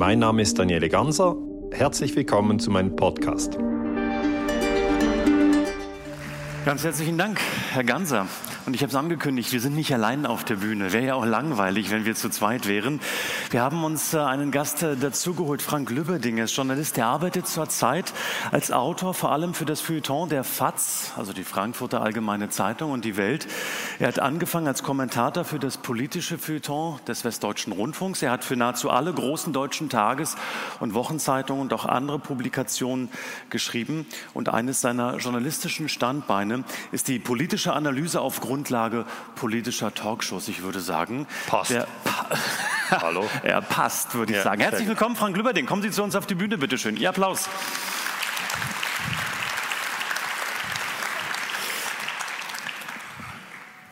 Mein Name ist Daniele Ganser. Herzlich willkommen zu meinem Podcast. Ganz herzlichen Dank, Herr Ganser. Und ich habe es angekündigt, wir sind nicht allein auf der Bühne. Wäre ja auch langweilig, wenn wir zu zweit wären. Wir haben uns äh, einen Gast äh, dazugeholt, Frank Lübberding. Er ist Journalist, der arbeitet zurzeit als Autor vor allem für das Feuilleton der FAZ, also die Frankfurter Allgemeine Zeitung und die Welt. Er hat angefangen als Kommentator für das politische Feuilleton des Westdeutschen Rundfunks. Er hat für nahezu alle großen deutschen Tages- und Wochenzeitungen und auch andere Publikationen geschrieben. Und eines seiner journalistischen Standbeine ist die politische Analyse aufgrund Grundlage politischer Talkshows, ich würde sagen. Passt. Der, Hallo. er passt, würde ich ja, sagen. Herzlich willkommen, Frank Lübberding. Kommen Sie zu uns auf die Bühne, bitte schön. Ihr Applaus.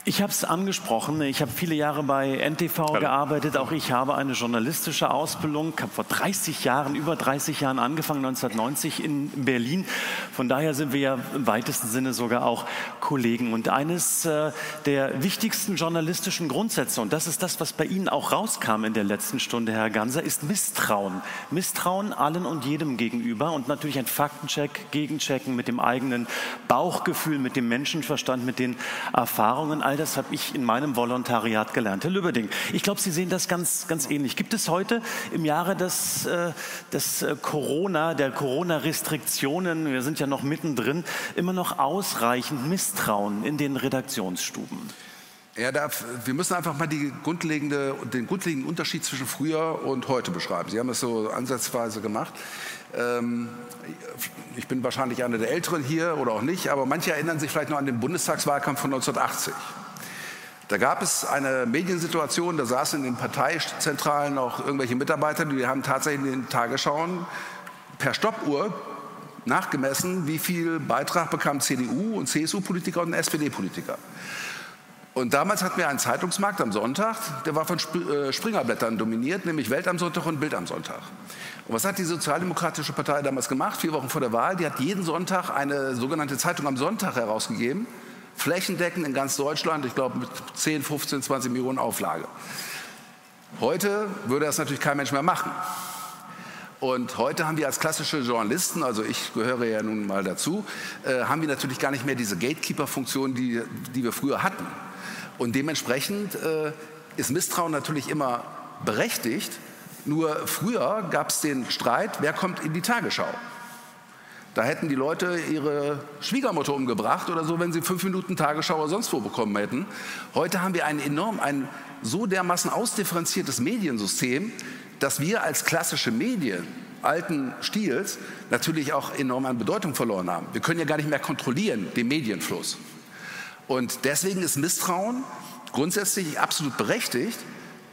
Ich habe es angesprochen. Ich habe viele Jahre bei NTV Hallo. gearbeitet. Auch ich habe eine journalistische Ausbildung. Ich habe vor 30 Jahren, über 30 Jahren angefangen, 1990 in Berlin. Von daher sind wir ja im weitesten Sinne sogar auch Kollegen. Und eines äh, der wichtigsten journalistischen Grundsätze, und das ist das, was bei Ihnen auch rauskam in der letzten Stunde, Herr Ganser, ist Misstrauen. Misstrauen allen und jedem gegenüber und natürlich ein Faktencheck, Gegenchecken mit dem eigenen Bauchgefühl, mit dem Menschenverstand, mit den Erfahrungen. All das habe ich in meinem Volontariat gelernt. Herr Lübberding, ich glaube, Sie sehen das ganz, ganz ähnlich. Gibt es heute im Jahre des, äh, des äh, Corona, der Corona-Restriktionen, wir sind ja noch mittendrin, immer noch ausreichend Misstrauen in den Redaktionsstuben? Ja, da, wir müssen einfach mal grundlegende, den grundlegenden Unterschied zwischen früher und heute beschreiben. Sie haben das so ansatzweise gemacht. Ähm, ich bin wahrscheinlich einer der Älteren hier oder auch nicht, aber manche erinnern sich vielleicht noch an den Bundestagswahlkampf von 1980. Da gab es eine Mediensituation, da saßen in den Parteizentralen auch irgendwelche Mitarbeiter, die haben tatsächlich in den Tagesschauen per Stoppuhr nachgemessen, wie viel Beitrag bekamen CDU und CSU-Politiker und SPD-Politiker. Und damals hatten wir einen Zeitungsmarkt am Sonntag, der war von äh, Springerblättern dominiert, nämlich Welt am Sonntag und Bild am Sonntag. Und was hat die Sozialdemokratische Partei damals gemacht, vier Wochen vor der Wahl? Die hat jeden Sonntag eine sogenannte Zeitung am Sonntag herausgegeben, flächendeckend in ganz Deutschland, ich glaube mit 10, 15, 20 Millionen Auflage. Heute würde das natürlich kein Mensch mehr machen. Und heute haben wir als klassische Journalisten, also ich gehöre ja nun mal dazu, äh, haben wir natürlich gar nicht mehr diese Gatekeeper-Funktion, die, die wir früher hatten. Und dementsprechend äh, ist Misstrauen natürlich immer berechtigt. Nur früher gab es den Streit, wer kommt in die Tagesschau. Da hätten die Leute ihre Schwiegermutter umgebracht oder so, wenn sie fünf Minuten Tagesschau oder sonst wo bekommen hätten. Heute haben wir ein enorm, ein so dermaßen ausdifferenziertes Mediensystem, dass wir als klassische Medien alten Stils natürlich auch enorm an Bedeutung verloren haben. Wir können ja gar nicht mehr kontrollieren den Medienfluss. Und deswegen ist Misstrauen grundsätzlich absolut berechtigt,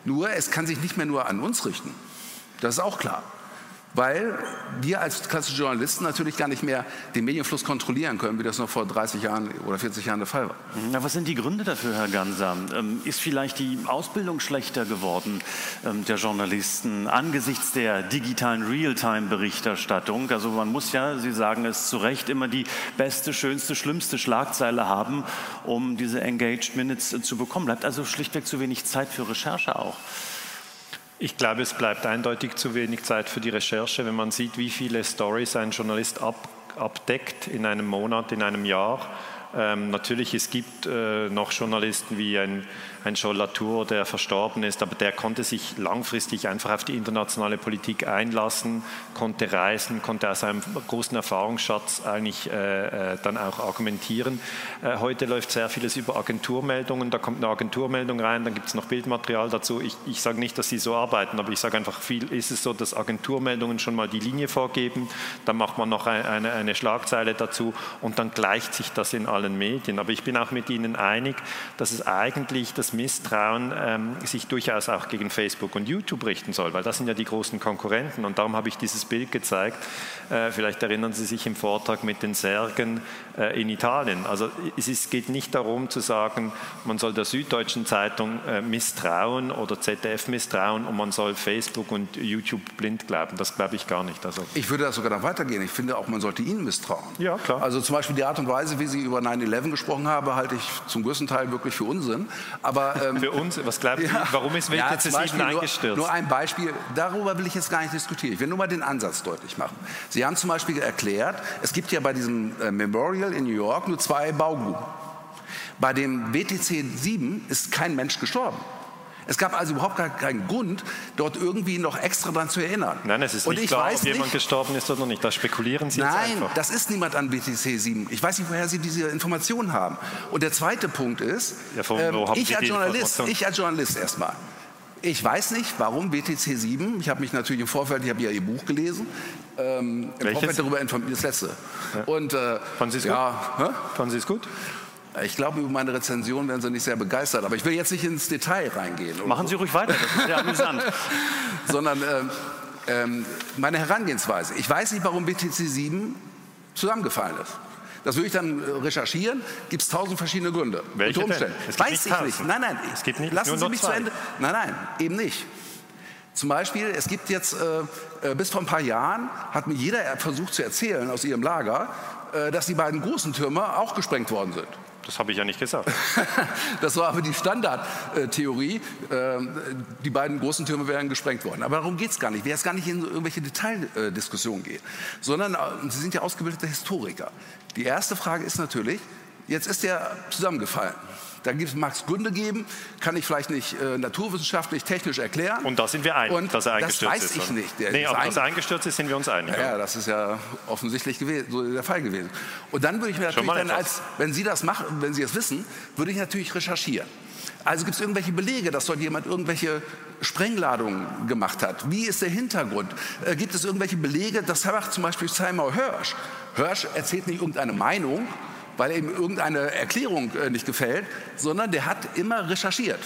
nur es kann sich nicht mehr nur an uns richten. Das ist auch klar weil wir als klassische Journalisten natürlich gar nicht mehr den Medienfluss kontrollieren können, wie das noch vor 30 Jahren oder 40 Jahren der Fall war. Na, was sind die Gründe dafür, Herr Ganser? Ähm, ist vielleicht die Ausbildung schlechter geworden ähm, der Journalisten angesichts der digitalen Realtime-Berichterstattung? Also man muss ja, Sie sagen es zu Recht, immer die beste, schönste, schlimmste Schlagzeile haben, um diese Engaged Minutes zu bekommen. Bleibt also schlichtweg zu wenig Zeit für Recherche auch. Ich glaube, es bleibt eindeutig zu wenig Zeit für die Recherche, wenn man sieht, wie viele Stories ein Journalist ab, abdeckt in einem Monat, in einem Jahr. Ähm, natürlich, es gibt äh, noch Journalisten wie ein ein Joel Latour, der verstorben ist, aber der konnte sich langfristig einfach auf die internationale Politik einlassen, konnte reisen, konnte aus seinem großen Erfahrungsschatz eigentlich äh, äh, dann auch argumentieren. Äh, heute läuft sehr vieles über Agenturmeldungen, da kommt eine Agenturmeldung rein, dann gibt es noch Bildmaterial dazu. Ich, ich sage nicht, dass sie so arbeiten, aber ich sage einfach, viel ist es so, dass Agenturmeldungen schon mal die Linie vorgeben, dann macht man noch eine, eine, eine Schlagzeile dazu und dann gleicht sich das in allen Medien. Aber ich bin auch mit Ihnen einig, dass es eigentlich das Misstrauen ähm, sich durchaus auch gegen Facebook und YouTube richten soll, weil das sind ja die großen Konkurrenten. Und darum habe ich dieses Bild gezeigt. Äh, vielleicht erinnern Sie sich im Vortrag mit den Särgen äh, in Italien. Also es ist, geht nicht darum zu sagen, man soll der Süddeutschen Zeitung äh, misstrauen oder ZDF misstrauen und man soll Facebook und YouTube blind glauben. Das glaube ich gar nicht. Also ich würde das sogar noch weitergehen. Ich finde auch, man sollte ihnen misstrauen. Ja, klar. Also zum Beispiel die Art und Weise, wie Sie über 9-11 gesprochen haben, halte ich zum größten Teil wirklich für Unsinn. Aber Aber ähm, für uns, was glauben Sie, ja, warum ist WTC ja, 7 eingestürzt? Nur, nur ein Beispiel, darüber will ich jetzt gar nicht diskutieren. Ich will nur mal den Ansatz deutlich machen. Sie haben zum Beispiel erklärt, es gibt ja bei diesem äh, Memorial in New York nur zwei Baugruben. Bei dem WTC 7 ist kein Mensch gestorben. Es gab also überhaupt gar keinen Grund, dort irgendwie noch extra daran zu erinnern. Nein, es ist und nicht klar, ob jemand gestorben ist oder nicht. Da spekulieren Sie Nein, jetzt einfach. Nein, das ist niemand an BTC 7. Ich weiß nicht, woher Sie diese Informationen haben. Und der zweite Punkt ist, ja, ähm, ich, als Journalist, ich als Journalist erstmal, ich weiß nicht, warum BTC 7, ich habe mich natürlich im Vorfeld, ich habe ja Ihr Buch gelesen, ähm, im Vorfeld darüber informiert, das letzte. Ja. Und, äh, Fanden Sie es ja, gut? Fanden Sie es gut? Ich glaube, über meine Rezension werden Sie nicht sehr begeistert, aber ich will jetzt nicht ins Detail reingehen. Machen Sie ruhig weiter, das ist sehr amüsant. Sondern ähm, ähm, meine Herangehensweise. Ich weiß nicht, warum BTC 7 zusammengefallen ist. Das würde ich dann äh, recherchieren. Gibt es tausend verschiedene Gründe. Welche Unter Umständen. Weiß nicht ich nicht. Nein, nein. Es gibt nicht. Lassen Sie mich zwei. zu Ende. Nein, nein, eben nicht. Zum Beispiel, es gibt jetzt, äh, äh, bis vor ein paar Jahren hat mir jeder versucht zu erzählen aus ihrem Lager, äh, dass die beiden großen Türme auch gesprengt worden sind. Das habe ich ja nicht gesagt. das war aber die Standardtheorie. Ähm, die beiden großen Türme wären gesprengt worden. Aber darum geht es gar nicht. Ich will jetzt gar nicht in irgendwelche Detaildiskussionen gehen, sondern äh, Sie sind ja ausgebildete Historiker. Die erste Frage ist natürlich, jetzt ist der zusammengefallen. Da mag es Gründe geben, kann ich vielleicht nicht äh, naturwissenschaftlich, technisch erklären. Und da sind wir einig, Und dass er eingestürzt ist. Das weiß ich nicht. Der nee, aber dass er eingestürzt ist, sind wir uns einig. Ja, ja das ist ja offensichtlich gewesen, so der Fall gewesen. Und dann würde ich mir natürlich dann als, wenn Sie das machen, wenn Sie es wissen, würde ich natürlich recherchieren. Also gibt es irgendwelche Belege, dass dort jemand irgendwelche Sprengladungen gemacht hat? Wie ist der Hintergrund? Äh, gibt es irgendwelche Belege? Das macht zum Beispiel Seymour Hirsch. Hirsch erzählt nicht irgendeine Meinung, weil ihm irgendeine Erklärung äh, nicht gefällt, sondern der hat immer recherchiert.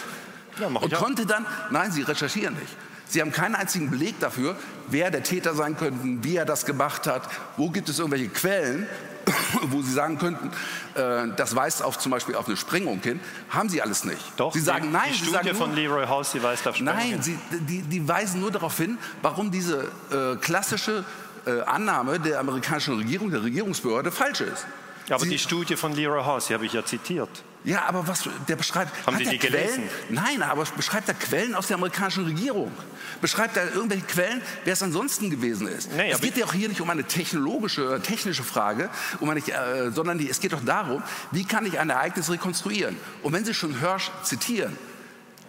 Ja, und konnte dann, nein, Sie recherchieren nicht. Sie haben keinen einzigen Beleg dafür, wer der Täter sein könnte, wie er das gemacht hat, wo gibt es irgendwelche Quellen, wo Sie sagen könnten, äh, das weist auf zum Beispiel auf eine Sprengung hin, haben Sie alles nicht. Doch, Sie sagen die, nein. Die Sie Studie nur, von Leroy House, die weist auf Sprengung nein, hin. Nein, die, die, weisen nur darauf hin, warum diese äh, klassische äh, Annahme der amerikanischen Regierung, der Regierungsbehörde falsch ist. Ja, aber Sie, die Studie von Leroy House, die habe ich ja zitiert. Ja, aber was der beschreibt. Haben Sie die Quellen? gelesen? Nein, aber beschreibt er Quellen aus der amerikanischen Regierung? Beschreibt er irgendwelche Quellen, wer es ansonsten gewesen ist? Nee, es geht ja auch hier nicht um eine technologische, technische Frage, um eine, äh, sondern die, es geht doch darum, wie kann ich ein Ereignis rekonstruieren? Und wenn Sie schon Hirsch zitieren,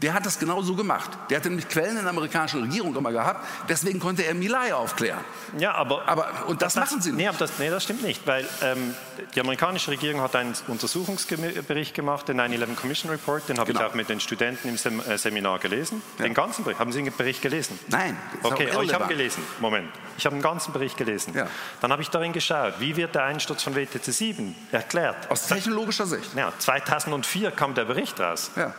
der hat das genau so gemacht. Der hatte nämlich Quellen in der amerikanischen Regierung immer gehabt. Deswegen konnte er Milay aufklären. Ja, aber, aber und das, das machen sie nicht. Nee, das, nee, das stimmt nicht, weil ähm, die amerikanische Regierung hat einen Untersuchungsbericht gemacht, den 9-11 Commission Report. Den habe genau. ich auch mit den Studenten im Sem äh, Seminar gelesen. Ja. Den ganzen Bericht. Haben Sie den Bericht gelesen? Nein. Okay, aber ich habe gelesen. Moment. Ich habe den ganzen Bericht gelesen. Ja. Dann habe ich darin geschaut, wie wird der Einsturz von WTC 7 erklärt. Aus technologischer Sicht. Ja, 2004 kam der Bericht raus. Ja.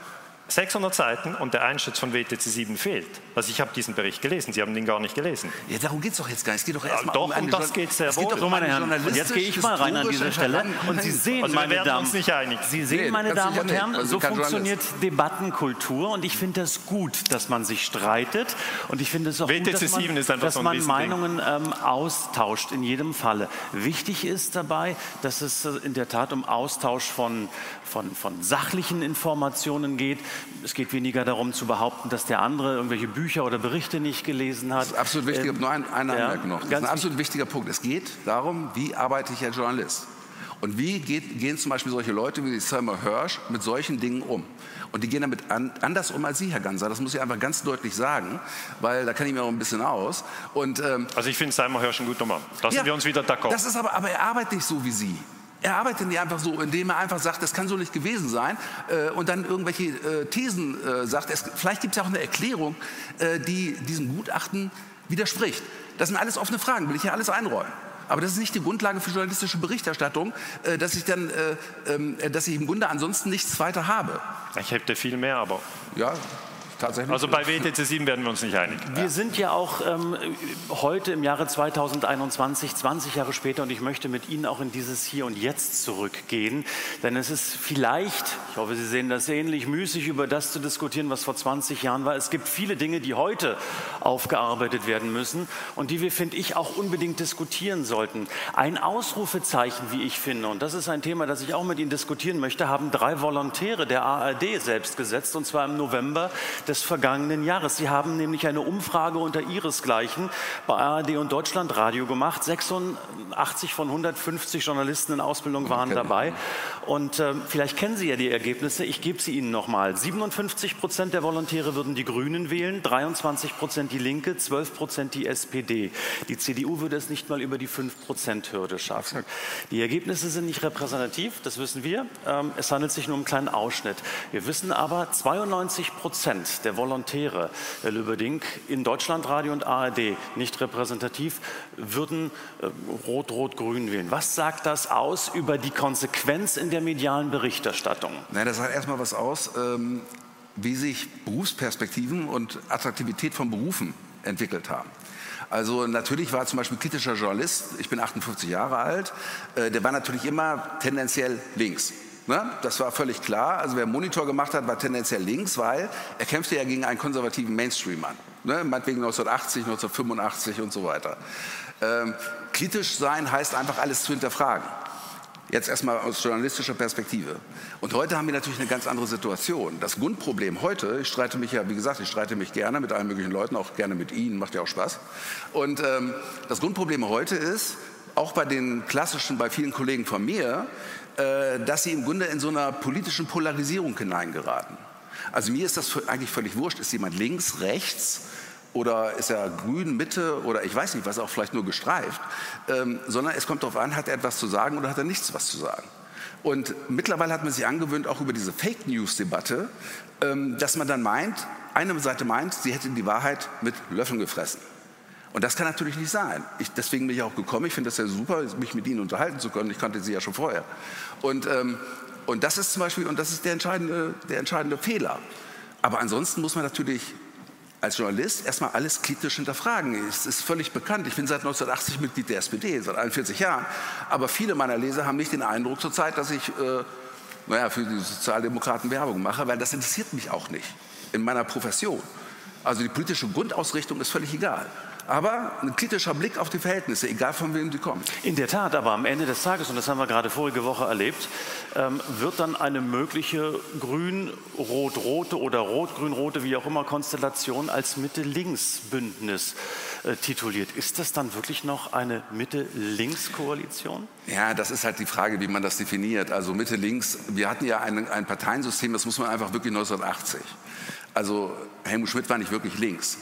600 Seiten und der Einsturz von WTC 7 fehlt. Also ich habe diesen Bericht gelesen, Sie haben den gar nicht gelesen. Ja, darum geht es doch jetzt gar nicht. Es geht doch erstmal ja, doch, um, um das geht sehr wohl. So, meine Herren, und jetzt gehe ich mal rein an dieser Stelle. Und Sie sehen, also meine Damen, uns nicht einig. Sie sehen, nee, meine Damen und Herren, also so funktioniert Debattenkultur und ich finde es gut, dass man sich streitet und ich finde es auch WTC gut, dass man, dass man Meinungen ähm, austauscht in jedem Falle. Wichtig ist dabei, dass es äh, in der Tat um Austausch von, von, von sachlichen Informationen geht. Es geht weniger darum zu behaupten, dass der andere irgendwelche Bücher oder Berichte nicht gelesen hat. Das ist absolut wichtig. Ähm, nur ein, eine ja, Anmerkung noch. Das ist ein absolut wichtiger Punkt. Es geht darum, wie arbeite ich als Journalist? Und wie geht, gehen zum Beispiel solche Leute wie Selma Hirsch mit solchen Dingen um? Und die gehen damit an, anders um als Sie, Herr Ganser. Das muss ich einfach ganz deutlich sagen, weil da kenne ich mir auch ein bisschen aus. Und, ähm, also ich finde Selma Hirsch ein guter Mann. Da ja, sind wir uns wieder d'accord. Das ist aber, aber er arbeitet nicht so wie Sie. Er arbeitet nicht einfach so, indem er einfach sagt, das kann so nicht gewesen sein äh, und dann irgendwelche äh, Thesen äh, sagt. Es, vielleicht gibt es ja auch eine Erklärung, äh, die diesem Gutachten widerspricht. Das sind alles offene Fragen, will ich ja alles einräumen. Aber das ist nicht die Grundlage für journalistische Berichterstattung, äh, dass ich dann, äh, ähm, dass ich im Grunde ansonsten nichts weiter habe. Ich hätte viel mehr, aber ja, tatsächlich. Also bei WTC 7 werden wir uns nicht einig. Wir sind ja auch ähm, heute im Jahre 2021, 20 Jahre später, und ich möchte mit Ihnen auch in dieses Hier und Jetzt zurückgehen. Denn es ist vielleicht, ich hoffe, Sie sehen das ähnlich, müßig über das zu diskutieren, was vor 20 Jahren war. Es gibt viele Dinge, die heute aufgearbeitet werden müssen und die wir, finde ich, auch unbedingt diskutieren sollten. Ein Ausrufezeichen, wie ich finde, und das ist ein Thema, das ich auch mit Ihnen diskutieren möchte, haben drei Volontäre der ARD selbst gesetzt, und zwar im November des vergangenen Jahres. Sie haben nämlich eine Umfrage unter ihresgleichen bei ARD und Deutschlandradio gemacht. 86 von 150 Journalisten in Ausbildung waren dabei. Und äh, vielleicht kennen Sie ja die Ergebnisse. Ich gebe sie Ihnen nochmal. 57 Prozent der Volontäre würden die Grünen wählen, 23 Prozent die Linke, 12 Prozent die SPD. Die CDU würde es nicht mal über die 5-Prozent-Hürde schaffen. Die Ergebnisse sind nicht repräsentativ, das wissen wir. Ähm, es handelt sich nur um einen kleinen Ausschnitt. Wir wissen aber, 92 Prozent der Volontäre, Herr Lüberding, in Deutschlandradio und ARD, nicht repräsentativ, würden äh, Rot-Rot-Grün wählen. Was sagt das aus über die Konsequenz in der medialen Berichterstattung? Nein, das sagt erstmal was aus, ähm, wie sich Berufsperspektiven und Attraktivität von Berufen entwickelt haben. Also natürlich war zum Beispiel kritischer Journalist, ich bin 58 Jahre alt, äh, der war natürlich immer tendenziell links. Ne? Das war völlig klar. Also wer Monitor gemacht hat, war tendenziell links, weil er kämpfte ja gegen einen konservativen Mainstream an. Ne? Meinetwegen 1980, 1985 und so weiter. Ähm, kritisch sein heißt einfach alles zu hinterfragen. Jetzt erstmal aus journalistischer Perspektive. Und heute haben wir natürlich eine ganz andere Situation. Das Grundproblem heute, ich streite mich ja, wie gesagt, ich streite mich gerne mit allen möglichen Leuten, auch gerne mit Ihnen, macht ja auch Spaß. Und ähm, das Grundproblem heute ist, auch bei den klassischen, bei vielen Kollegen von mir, äh, dass sie im Grunde in so einer politischen Polarisierung hineingeraten. Also mir ist das eigentlich völlig wurscht, ist jemand links, rechts, oder ist er grün, Mitte oder ich weiß nicht was, auch vielleicht nur gestreift, ähm, sondern es kommt darauf an, hat er etwas zu sagen oder hat er nichts was zu sagen. Und mittlerweile hat man sich angewöhnt, auch über diese Fake News-Debatte, ähm, dass man dann meint, eine Seite meint, sie hätte die Wahrheit mit Löffeln gefressen. Und das kann natürlich nicht sein. Ich, deswegen bin ich auch gekommen. Ich finde das ja super, mich mit Ihnen unterhalten zu können. Ich kannte Sie ja schon vorher. Und, ähm, und das ist zum Beispiel, und das ist der entscheidende, der entscheidende Fehler. Aber ansonsten muss man natürlich als Journalist erstmal alles kritisch hinterfragen. Es ist völlig bekannt. Ich bin seit 1980 Mitglied der SPD, seit 41 Jahren. Aber viele meiner Leser haben nicht den Eindruck zurzeit, dass ich äh, naja, für die Sozialdemokraten Werbung mache, weil das interessiert mich auch nicht in meiner Profession. Also die politische Grundausrichtung ist völlig egal aber ein kritischer Blick auf die Verhältnisse, egal von wem sie kommen. In der Tat, aber am Ende des Tages, und das haben wir gerade vorige Woche erlebt, ähm, wird dann eine mögliche grün-rot-rote oder rot-grün-rote, wie auch immer, Konstellation als Mitte-Links-Bündnis äh, tituliert. Ist das dann wirklich noch eine Mitte-Links-Koalition? Ja, das ist halt die Frage, wie man das definiert. Also Mitte-Links, wir hatten ja ein, ein Parteiensystem, das muss man einfach wirklich 1980. Also Helmut Schmidt war nicht wirklich links.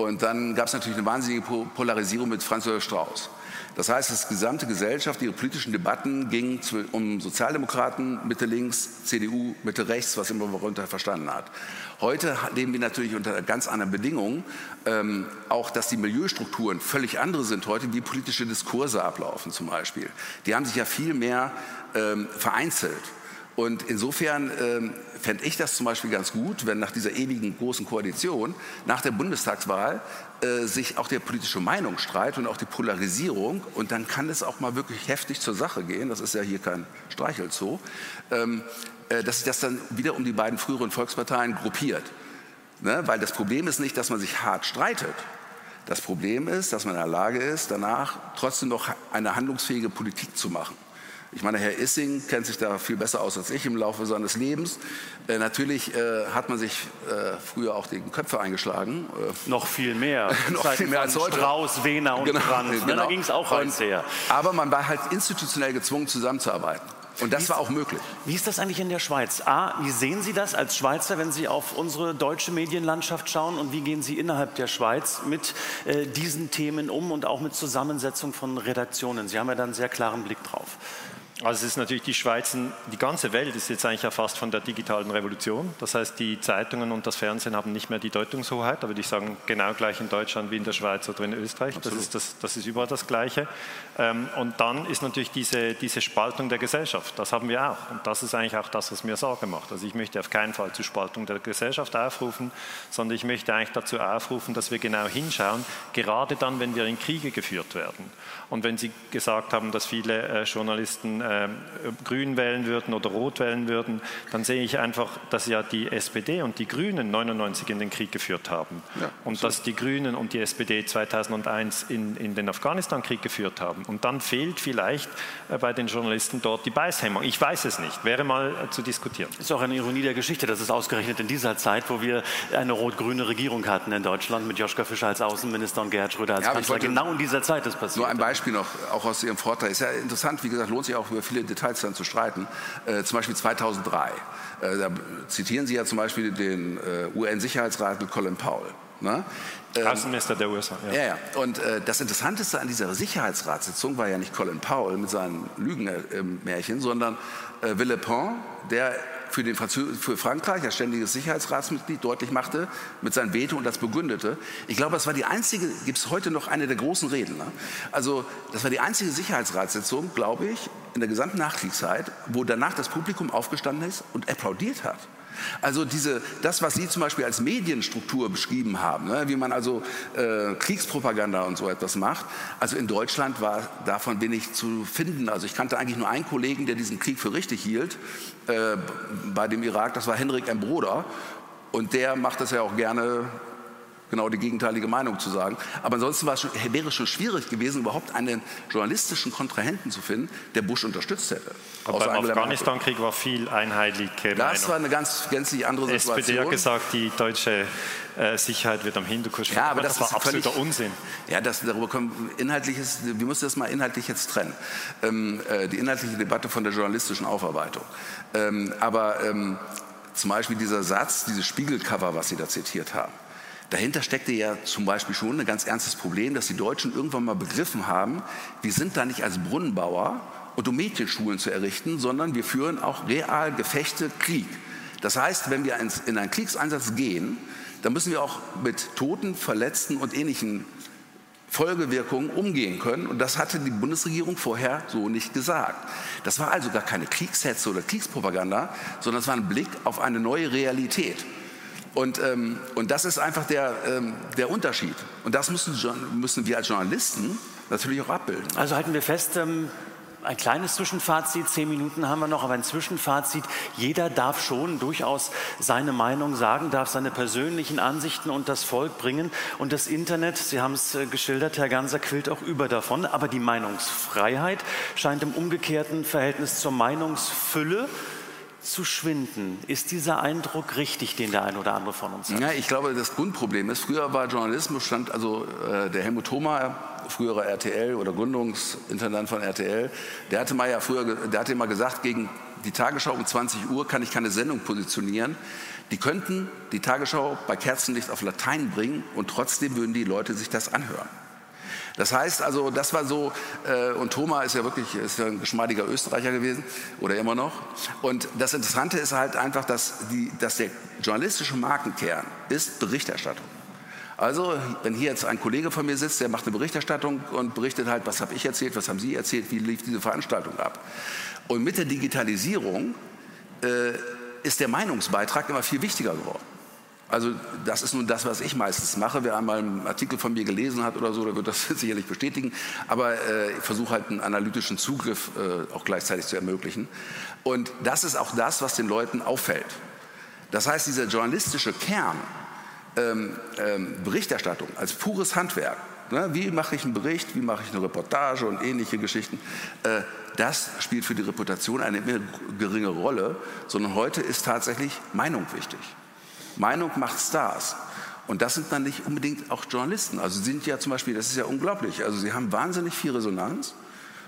Und dann gab es natürlich eine wahnsinnige Polarisierung mit Franz Josef Strauß. Das heißt, die gesamte Gesellschaft, ihre politischen Debatten gingen um Sozialdemokraten, Mitte links, CDU, Mitte rechts, was immer man darunter verstanden hat. Heute leben wir natürlich unter ganz anderen Bedingungen, ähm, auch dass die Milieustrukturen völlig andere sind heute, wie politische Diskurse ablaufen zum Beispiel. Die haben sich ja viel mehr ähm, vereinzelt. Und insofern ähm, fände ich das zum Beispiel ganz gut, wenn nach dieser ewigen großen Koalition, nach der Bundestagswahl, äh, sich auch der politische Meinungsstreit und auch die Polarisierung, und dann kann es auch mal wirklich heftig zur Sache gehen, das ist ja hier kein Streichelzoo, ähm, äh, dass sich das dann wieder um die beiden früheren Volksparteien gruppiert. Ne? Weil das Problem ist nicht, dass man sich hart streitet. Das Problem ist, dass man in der Lage ist, danach trotzdem noch eine handlungsfähige Politik zu machen. Ich meine, Herr Issing kennt sich da viel besser aus als ich im Laufe seines Lebens. Äh, natürlich äh, hat man sich äh, früher auch die Köpfe eingeschlagen. Äh, noch viel mehr. noch viel mehr als heute. Strauß, Wehner und genau, Brandt. Ne? Genau. Da ging es auch heiß her. Aber man war halt institutionell gezwungen, zusammenzuarbeiten. Und das war auch möglich. Wie ist das eigentlich in der Schweiz? A, wie sehen Sie das als Schweizer, wenn Sie auf unsere deutsche Medienlandschaft schauen? Und wie gehen Sie innerhalb der Schweiz mit äh, diesen Themen um und auch mit Zusammensetzung von Redaktionen? Sie haben ja da einen sehr klaren Blick drauf. Also es ist natürlich die Schweiz, die ganze Welt ist jetzt eigentlich erfasst von der digitalen Revolution. Das heißt, die Zeitungen und das Fernsehen haben nicht mehr die Deutungshoheit, aber ich sagen genau gleich in Deutschland wie in der Schweiz oder in Österreich. Das ist, das, das ist, überall das Gleiche. Ähm, und dann ist natürlich diese, diese Spaltung der Gesellschaft. Das haben wir auch. Und das ist eigentlich auch das, was mir Sorge macht. Also ich möchte auf keinen Fall zur Spaltung der Gesellschaft aufrufen, sondern ich möchte eigentlich dazu aufrufen, dass wir genau hinschauen, gerade dann, wenn wir in Kriege geführt werden. Und wenn Sie gesagt haben, dass viele äh, Journalisten äh, grün wählen würden oder rot wählen würden, dann sehe ich einfach, dass ja die SPD und die Grünen 99 in den Krieg geführt haben. Ja, und so. dass die Grünen und die SPD 2001 in, in den Afghanistan-Krieg geführt haben. Und dann fehlt vielleicht äh, bei den Journalisten dort die Beißhemmung. Ich weiß es nicht. Wäre mal äh, zu diskutieren. Ist auch eine Ironie der Geschichte, dass es ausgerechnet in dieser Zeit, wo wir eine rot-grüne Regierung hatten in Deutschland mit Joschka Fischer als Außenminister und Gerhard Schröder als ja, Kanzler, genau in dieser Zeit ist passiert. Nur ein Beispiel noch, auch aus Ihrem Vortrag. Ist ja interessant, wie gesagt, lohnt sich auch über viele Details dann zu streiten. Äh, zum Beispiel 2003. Äh, da zitieren Sie ja zum Beispiel den äh, UN-Sicherheitsrat mit Colin Powell. Ne? Ähm, Außenminister der USA. Ja, ja. ja. Und äh, das Interessanteste an dieser Sicherheitsratssitzung war ja nicht Colin Powell mit seinen Lügenmärchen, sondern äh, Villepin, der für, den für Frankreich als ständiges Sicherheitsratsmitglied deutlich machte, mit seinem Veto und das begründete. Ich glaube, das war die einzige, gibt es heute noch eine der großen Reden. Ne? Also das war die einzige Sicherheitsratssitzung, glaube ich, in der gesamten Nachkriegszeit, wo danach das Publikum aufgestanden ist und applaudiert hat. Also diese, das, was Sie zum Beispiel als Medienstruktur beschrieben haben, ne, wie man also äh, Kriegspropaganda und so etwas macht, also in Deutschland war davon wenig zu finden. Also ich kannte eigentlich nur einen Kollegen, der diesen Krieg für richtig hielt, äh, bei dem Irak, das war Henrik M. Broder. Und der macht das ja auch gerne genau die gegenteilige Meinung zu sagen. Aber ansonsten es schon, wäre es schon schwierig gewesen, überhaupt einen journalistischen Kontrahenten zu finden, der Bush unterstützt hätte. Aber beim Afghanistan-Krieg war viel einheitliche Das Meinung. war eine ganz gänzlich andere Situation. SPD hat gesagt, die deutsche äh, Sicherheit wird am Hinterkurs Ja, aber das, das war absoluter völlig, Unsinn. Ja, das, darüber kommen inhaltliches, wir müssen das mal inhaltlich jetzt trennen. Ähm, äh, die inhaltliche Debatte von der journalistischen Aufarbeitung. Ähm, aber ähm, zum Beispiel dieser Satz, dieses Spiegelcover, was Sie da zitiert haben. Dahinter steckte ja zum Beispiel schon ein ganz ernstes Problem, dass die Deutschen irgendwann mal begriffen haben, wir sind da nicht als Brunnenbauer und um Mädchenschulen zu errichten, sondern wir führen auch real Gefechte, Krieg. Das heißt, wenn wir in einen Kriegseinsatz gehen, dann müssen wir auch mit Toten, Verletzten und ähnlichen Folgewirkungen umgehen können. Und das hatte die Bundesregierung vorher so nicht gesagt. Das war also gar keine Kriegshetze oder Kriegspropaganda, sondern es war ein Blick auf eine neue Realität. Und, ähm, und das ist einfach der, ähm, der Unterschied. Und das müssen, müssen wir als Journalisten natürlich auch abbilden. Also halten wir fest, ähm, ein kleines Zwischenfazit, zehn Minuten haben wir noch, aber ein Zwischenfazit. Jeder darf schon durchaus seine Meinung sagen, darf seine persönlichen Ansichten und das Volk bringen. Und das Internet, Sie haben es äh, geschildert, Herr Ganser, quillt auch über davon. Aber die Meinungsfreiheit scheint im umgekehrten Verhältnis zur Meinungsfülle zu schwinden. Ist dieser Eindruck richtig, den der ein oder andere von uns hat? Ja, ich glaube, das Grundproblem ist, früher war Journalismus, stand also äh, der Helmut Thoma, früherer RTL oder Gründungsintendant von RTL, der hatte mal ja früher, der hatte mal gesagt, gegen die Tagesschau um 20 Uhr kann ich keine Sendung positionieren. Die könnten die Tagesschau bei Kerzenlicht auf Latein bringen und trotzdem würden die Leute sich das anhören. Das heißt also, das war so, äh, und Thomas ist ja wirklich ist ja ein geschmeidiger Österreicher gewesen oder immer noch. Und das Interessante ist halt einfach, dass, die, dass der journalistische Markenkern ist Berichterstattung. Also, wenn hier jetzt ein Kollege von mir sitzt, der macht eine Berichterstattung und berichtet halt, was habe ich erzählt, was haben Sie erzählt, wie lief diese Veranstaltung ab. Und mit der Digitalisierung äh, ist der Meinungsbeitrag immer viel wichtiger geworden. Also das ist nun das, was ich meistens mache. Wer einmal einen Artikel von mir gelesen hat oder so, der wird das sicherlich bestätigen. Aber äh, ich versuche halt einen analytischen Zugriff äh, auch gleichzeitig zu ermöglichen. Und das ist auch das, was den Leuten auffällt. Das heißt, dieser journalistische Kern, ähm, ähm, Berichterstattung als pures Handwerk, ne, wie mache ich einen Bericht, wie mache ich eine Reportage und ähnliche Geschichten, äh, das spielt für die Reputation eine immer geringere Rolle, sondern heute ist tatsächlich Meinung wichtig. Meinung macht Stars. Und das sind dann nicht unbedingt auch Journalisten. Also sie sind ja zum Beispiel, das ist ja unglaublich, also sie haben wahnsinnig viel Resonanz,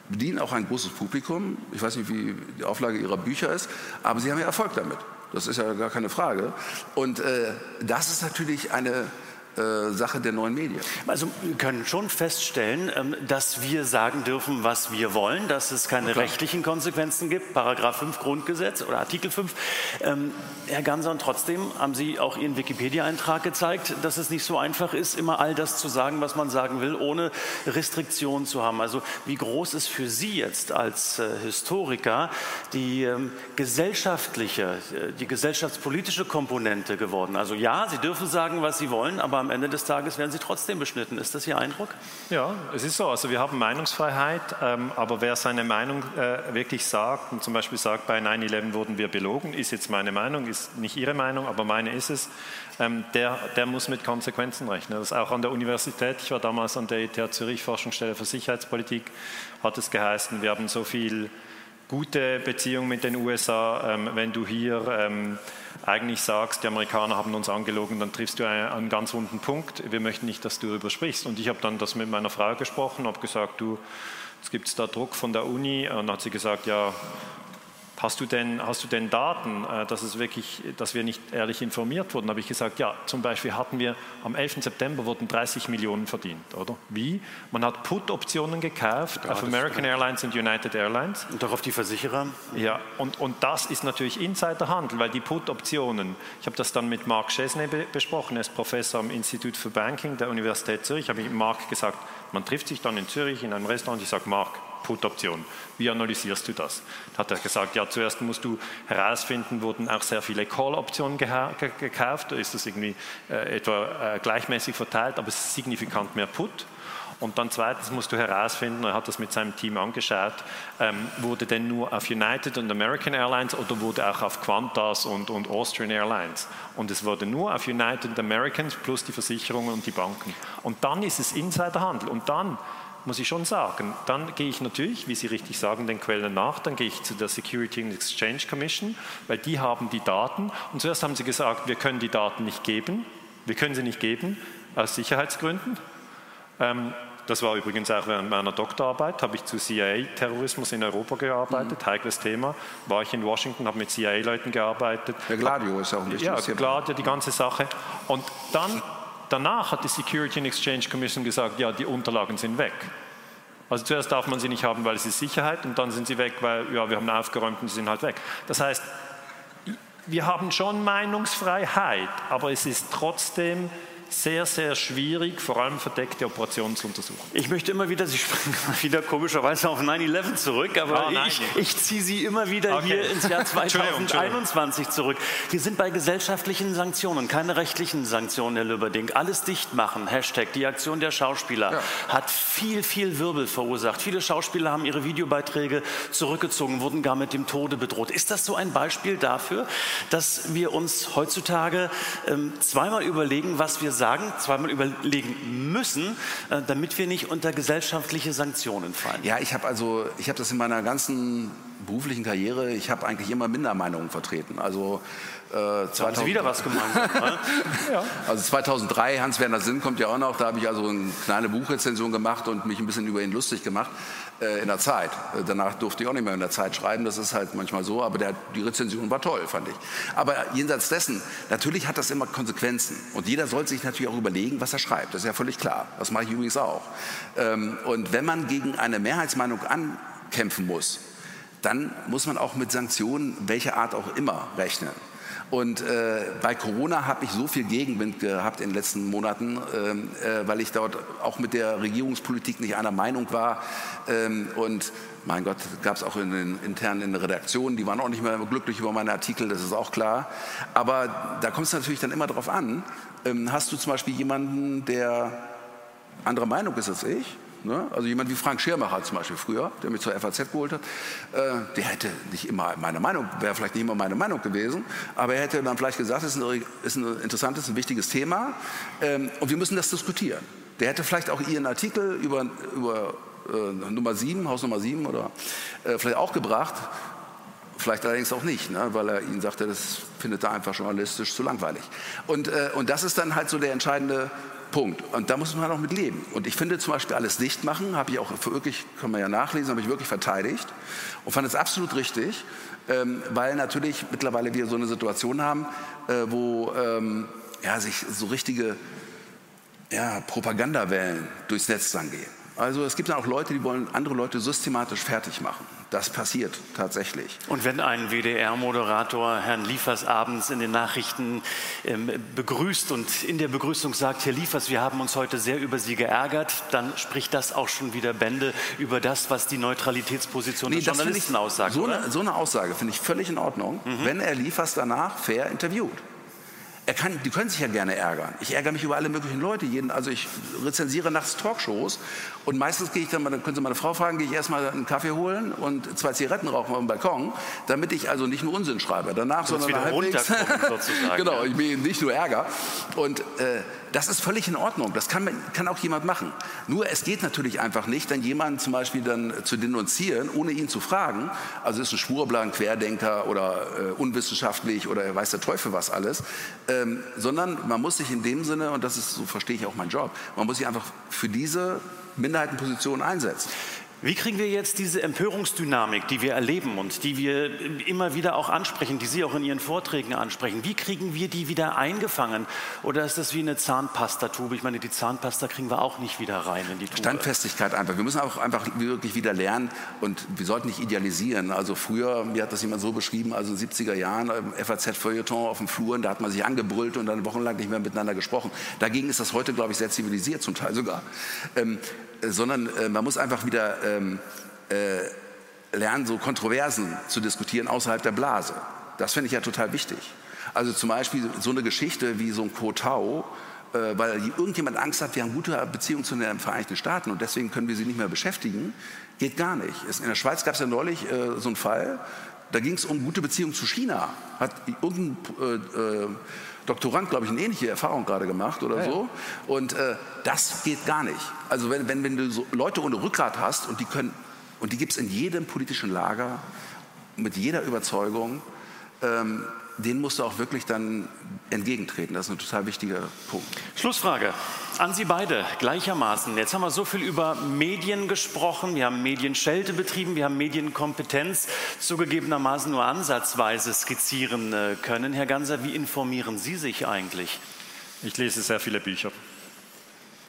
bedienen auch ein großes Publikum. Ich weiß nicht, wie die Auflage ihrer Bücher ist, aber sie haben ja Erfolg damit. Das ist ja gar keine Frage. Und äh, das ist natürlich eine, Sache der neuen Medien. Also wir können schon feststellen, ähm, dass wir sagen dürfen, was wir wollen, dass es keine rechtlichen Konsequenzen gibt, Paragraph 5 Grundgesetz oder Artikel 5. Ähm, Herr Ganser, und trotzdem haben Sie auch Ihren Wikipedia-Eintrag gezeigt, dass es nicht so einfach ist, immer all das zu sagen, was man sagen will, ohne Restriktionen zu haben. Also wie groß ist für Sie jetzt als äh, Historiker die ähm, gesellschaftliche, äh, die gesellschaftspolitische Komponente geworden? Also ja, Sie dürfen sagen, was Sie wollen, aber am Ende des Tages werden sie trotzdem beschnitten. Ist das Ihr Eindruck? Ja, es ist so. Also wir haben Meinungsfreiheit, ähm, aber wer seine Meinung äh, wirklich sagt und zum Beispiel sagt, bei 9-11 wurden wir belogen, ist jetzt meine Meinung, ist nicht Ihre Meinung, aber meine ist es, ähm, der, der muss mit Konsequenzen rechnen. Das ist auch an der Universität, ich war damals an der ETH Zürich Forschungsstelle für Sicherheitspolitik, hat es geheißen, wir haben so viel gute Beziehungen mit den USA, ähm, wenn du hier ähm, eigentlich sagst, die Amerikaner haben uns angelogen, dann triffst du einen, einen ganz wunden Punkt. Wir möchten nicht, dass du darüber sprichst. Und ich habe dann das mit meiner Frau gesprochen, habe gesagt, du, es gibt da Druck von der Uni. Und dann hat sie gesagt, ja, hast du denn, hast du denn Daten, äh, dass, es wirklich, dass wir nicht ehrlich informiert wurden? Da habe ich gesagt, ja, zum Beispiel hatten wir am 11. September wurden 30 Millionen verdient, oder? Wie? Man hat Put-Optionen gekauft auf American Airlines und United Airlines. Und auch auf die Versicherer? Ja, und, und das ist natürlich Insiderhandel, weil die Put-Optionen, ich habe das dann mit Marc Chesney be besprochen, er ist Professor am Institut für Banking der Universität Zürich, habe ich Marc gesagt, man trifft sich dann in Zürich in einem Restaurant, ich sage, Marc, Put-Option. Wie analysierst du das? Da hat er gesagt, ja, zuerst musst du herausfinden, wurden auch sehr viele Call-Optionen gekauft, ist das irgendwie äh, etwa äh, gleichmäßig verteilt, aber signifikant mehr Put. Und dann zweitens musst du herausfinden, er hat das mit seinem Team angeschaut, ähm, wurde denn nur auf United und American Airlines oder wurde auch auf Qantas und, und Austrian Airlines? Und es wurde nur auf United und Americans plus die Versicherungen und die Banken. Und dann ist es Insiderhandel. Und dann muss ich schon sagen. Dann gehe ich natürlich, wie Sie richtig sagen, den Quellen nach. Dann gehe ich zu der Security and Exchange Commission, weil die haben die Daten. Und zuerst haben sie gesagt, wir können die Daten nicht geben. Wir können sie nicht geben aus Sicherheitsgründen. Ähm, das war übrigens auch während meiner Doktorarbeit, habe ich zu CIA-Terrorismus in Europa gearbeitet, mhm. heikles Thema. War ich in Washington, habe mit CIA-Leuten gearbeitet. Der Gladio ist auch ein wichtiges Ja, Gladio, die ganze Sache. Und dann Danach hat die Security and Exchange Commission gesagt, ja, die Unterlagen sind weg. Also zuerst darf man sie nicht haben, weil es ist Sicherheit und dann sind sie weg, weil ja, wir haben aufgeräumt und sie sind halt weg. Das heißt, wir haben schon Meinungsfreiheit, aber es ist trotzdem sehr, sehr schwierig, vor allem verdeckte Operationen zu untersuchen. Ich möchte immer wieder, Sie springen wieder komischerweise auf 9-11 zurück, aber oh, ich, ich ziehe Sie immer wieder okay. hier ins Jahr 2021 zurück. Wir sind bei gesellschaftlichen Sanktionen, keine rechtlichen Sanktionen, Herr Lübberding. Alles dicht machen, Hashtag, die Aktion der Schauspieler, ja. hat viel, viel Wirbel verursacht. Viele Schauspieler haben ihre Videobeiträge zurückgezogen, wurden gar mit dem Tode bedroht. Ist das so ein Beispiel dafür, dass wir uns heutzutage ähm, zweimal überlegen, was wir sagen? Sagen, zweimal überlegen müssen, äh, damit wir nicht unter gesellschaftliche Sanktionen fallen. Ja, ich habe also, ich habe das in meiner ganzen beruflichen Karriere, ich habe eigentlich immer Mindermeinungen vertreten. Also äh, 2000, haben Sie wieder was gemeinsam. Ne? ja. Also 2003, Hans-Werner Sinn kommt ja auch noch, da habe ich also eine kleine Buchrezension gemacht und mich ein bisschen über ihn lustig gemacht äh, in der Zeit. Äh, danach durfte ich auch nicht mehr in der Zeit schreiben, das ist halt manchmal so, aber der, die Rezension war toll, fand ich. Aber jenseits dessen, natürlich hat das immer Konsequenzen und jeder sollte sich natürlich auch überlegen, was er schreibt, das ist ja völlig klar. Das mache ich übrigens auch. Ähm, und wenn man gegen eine Mehrheitsmeinung ankämpfen muss, dann muss man auch mit Sanktionen welcher Art auch immer rechnen. Und äh, bei Corona habe ich so viel Gegenwind gehabt in den letzten Monaten, ähm, äh, weil ich dort auch mit der Regierungspolitik nicht einer Meinung war. Ähm, und mein Gott, gab es auch in den internen in Redaktionen, die waren auch nicht mehr glücklich über meine Artikel, das ist auch klar. Aber da kommt es natürlich dann immer darauf an, ähm, hast du zum Beispiel jemanden, der anderer Meinung ist als ich, Ne? Also jemand wie Frank Schirmacher zum Beispiel früher, der mich zur FAZ geholt hat, äh, der hätte nicht immer meine Meinung, wäre vielleicht nicht immer meine Meinung gewesen, aber er hätte dann vielleicht gesagt, es ist ein, interessantes, ein wichtiges Thema ähm, und wir müssen das diskutieren. Der hätte vielleicht auch Ihren Artikel über, über äh, Nummer 7, Haus Nummer 7 oder äh, vielleicht auch gebracht, vielleicht allerdings auch nicht, ne, weil er Ihnen sagte, das findet er einfach journalistisch zu langweilig. Und, äh, und das ist dann halt so der entscheidende Punkt. Und da muss man auch mit leben. Und ich finde zum Beispiel alles dicht machen, habe ich auch wirklich, kann man ja nachlesen, habe ich wirklich verteidigt und fand es absolut richtig, ähm, weil natürlich mittlerweile wir so eine Situation haben, äh, wo ähm, ja, sich so richtige ja, Propagandawellen durchs Netz dann gehen. Also es gibt dann auch Leute, die wollen andere Leute systematisch fertig machen. Das passiert tatsächlich. Und wenn ein WDR-Moderator Herrn Liefers abends in den Nachrichten ähm, begrüßt und in der Begrüßung sagt, Herr Liefers, wir haben uns heute sehr über Sie geärgert, dann spricht das auch schon wieder Bände über das, was die Neutralitätsposition nee, des Journalisten aussagt. So eine, so eine, Aussage finde ich völlig in Ordnung, mhm. wenn er Liefers danach fair interviewt. Kann, die können sich ja gerne ärgern. Ich ärgere mich über alle möglichen Leute. Jeden, also ich rezensiere nachts Talkshows und meistens gehe ich dann, dann können Sie meine Frau fragen, gehe ich erstmal einen Kaffee holen und zwei Zigaretten rauchen auf dem Balkon, damit ich also nicht nur Unsinn schreibe danach, sondern halbwegs. genau, ich bin nicht nur Ärger. Und äh, das ist völlig in Ordnung. Das kann, kann auch jemand machen. Nur es geht natürlich einfach nicht, dann jemanden zum Beispiel dann zu denunzieren, ohne ihn zu fragen. Also ist ein Schwurbler, ein Querdenker oder äh, unwissenschaftlich oder weiß der Teufel was alles. Ähm, sondern man muss sich in dem Sinne, und das ist, so verstehe ich auch meinen Job, man muss sich einfach für diese Minderheitenpositionen einsetzen. Wie kriegen wir jetzt diese Empörungsdynamik, die wir erleben und die wir immer wieder auch ansprechen, die Sie auch in Ihren Vorträgen ansprechen, wie kriegen wir die wieder eingefangen? Oder ist das wie eine Zahnpastatube? Ich meine, die Zahnpasta kriegen wir auch nicht wieder rein in die Tube. Standfestigkeit einfach. Wir müssen auch einfach wirklich wieder lernen und wir sollten nicht idealisieren. Also früher, mir hat das jemand so beschrieben, also in den 70er Jahren, FAZ-Feuilleton auf dem Fluren, da hat man sich angebrüllt und dann wochenlang nicht mehr miteinander gesprochen. Dagegen ist das heute, glaube ich, sehr zivilisiert, zum Teil sogar. Ähm, sondern äh, man muss einfach wieder ähm, äh, lernen, so Kontroversen zu diskutieren außerhalb der Blase. Das finde ich ja total wichtig. Also zum Beispiel so eine Geschichte wie so ein Kotau, äh, weil irgendjemand Angst hat, wir haben gute Beziehungen zu den Vereinigten Staaten und deswegen können wir sie nicht mehr beschäftigen, geht gar nicht. In der Schweiz gab es ja neulich äh, so einen Fall, da ging es um gute Beziehungen zu China. Hat irgendein äh, äh, Doktorand, glaube ich, eine ähnliche Erfahrung gerade gemacht oder ja, so. Und äh, das geht gar nicht. Also wenn, wenn, wenn du so Leute ohne Rückgrat hast und die können, und die gibt es in jedem politischen Lager, mit jeder Überzeugung, ähm, den musst du auch wirklich dann entgegentreten. Das ist ein total wichtiger Punkt. Schlussfrage an Sie beide gleichermaßen. Jetzt haben wir so viel über Medien gesprochen, wir haben Medienschelte betrieben, wir haben Medienkompetenz zugegebenermaßen nur ansatzweise skizzieren äh, können. Herr Ganser, wie informieren Sie sich eigentlich? Ich lese sehr viele Bücher.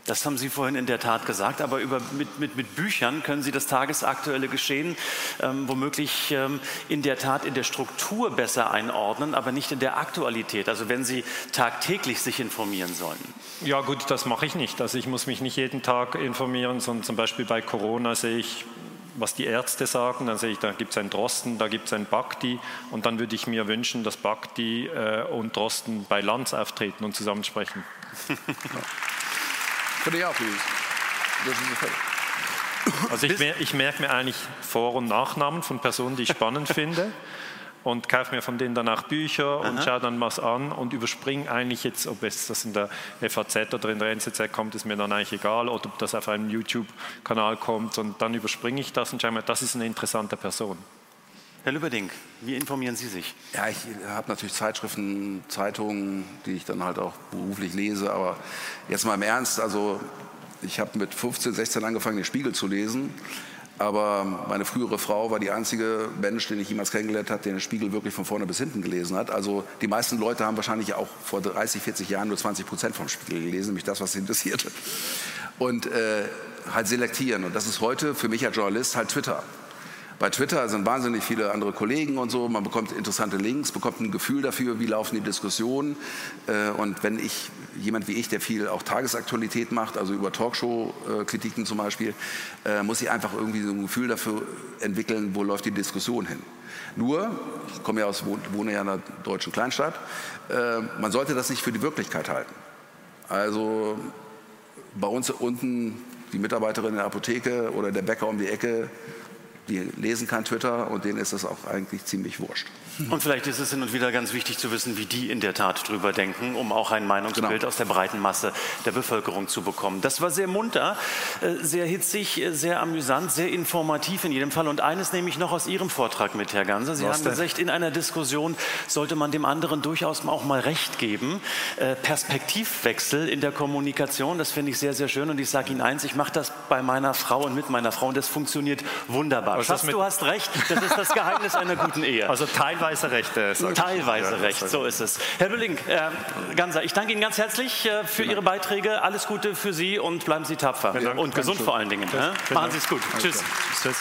Das haben Sie vorhin in der Tat gesagt, aber über, mit, mit, mit Büchern können Sie das tagesaktuelle Geschehen ähm, womöglich ähm, in der Tat in der Struktur besser einordnen, aber nicht in der Aktualität. Also wenn Sie tagtäglich sich informieren sollen. Ja gut, das mache ich nicht. Also ich muss mich nicht jeden Tag informieren, sondern zum Beispiel bei Corona sehe ich was die Ärzte sagen, dann sehe ich, da gibt es einen Drosten, da gibt es einen Bakti und dann würde ich mir wünschen, dass Bakti äh, und Drosten bei Lanz auftreten und zusammensprechen. ja. Finde ich auch übrigens. Also ich, ich merke mir eigentlich Vor- und Nachnamen von Personen, die ich spannend finde und kaufe mir von denen danach Bücher und schaue dann was an und überspringe eigentlich jetzt, ob es das in der FAZ oder in der NZZ kommt, ist mir dann eigentlich egal oder ob das auf einem YouTube-Kanal kommt und dann überspringe ich das und schaue mir, das ist eine interessante Person. Herr Lübberding, wie informieren Sie sich? Ja, ich habe natürlich Zeitschriften, Zeitungen, die ich dann halt auch beruflich lese. Aber jetzt mal im Ernst, also ich habe mit 15, 16 angefangen, den Spiegel zu lesen. Aber meine frühere Frau war die einzige Mensch, den ich jemals kennengelernt habe, der den Spiegel wirklich von vorne bis hinten gelesen hat. Also die meisten Leute haben wahrscheinlich auch vor 30, 40 Jahren nur 20 Prozent vom Spiegel gelesen, nämlich das, was sie interessierte. Und äh, halt selektieren. Und das ist heute für mich als Journalist halt Twitter. Bei Twitter sind wahnsinnig viele andere Kollegen und so. Man bekommt interessante Links, bekommt ein Gefühl dafür, wie laufen die Diskussionen. Äh, und wenn ich, jemand wie ich, der viel auch Tagesaktualität macht, also über Talkshow-Kritiken zum Beispiel, äh, muss ich einfach irgendwie so ein Gefühl dafür entwickeln, wo läuft die Diskussion hin. Nur, ich komme ja aus, wohne ja in einer deutschen Kleinstadt, äh, man sollte das nicht für die Wirklichkeit halten. Also bei uns unten die Mitarbeiterin in der Apotheke oder der Bäcker um die Ecke, die lesen kein Twitter und denen ist es auch eigentlich ziemlich wurscht. Und vielleicht ist es hin und wieder ganz wichtig zu wissen, wie die in der Tat drüber denken, um auch ein Meinungsbild genau. aus der breiten Masse der Bevölkerung zu bekommen. Das war sehr munter, äh, sehr hitzig, äh, sehr amüsant, sehr informativ in jedem Fall. Und eines nehme ich noch aus Ihrem Vortrag mit, Herr Ganser. Sie Was haben denn? gesagt, in einer Diskussion sollte man dem anderen durchaus auch mal Recht geben. Äh, Perspektivwechsel in der Kommunikation, das finde ich sehr, sehr schön. Und ich sage Ihnen eins, ich mache das bei meiner Frau und mit meiner Frau und das funktioniert wunderbar Tat. Also Schatz, du hast recht. Das ist das Geheimnis einer guten Ehe. Also teilweise recht. Äh, teilweise ja, recht, so ist es. Herr Bülling, äh, Ganser, ich danke Ihnen ganz herzlich äh, für Ihre Beiträge. Alles Gute für Sie und bleiben Sie tapfer. Und gesund vor allen Dingen. Machen Sie es gut. Tschüss. Tschüss.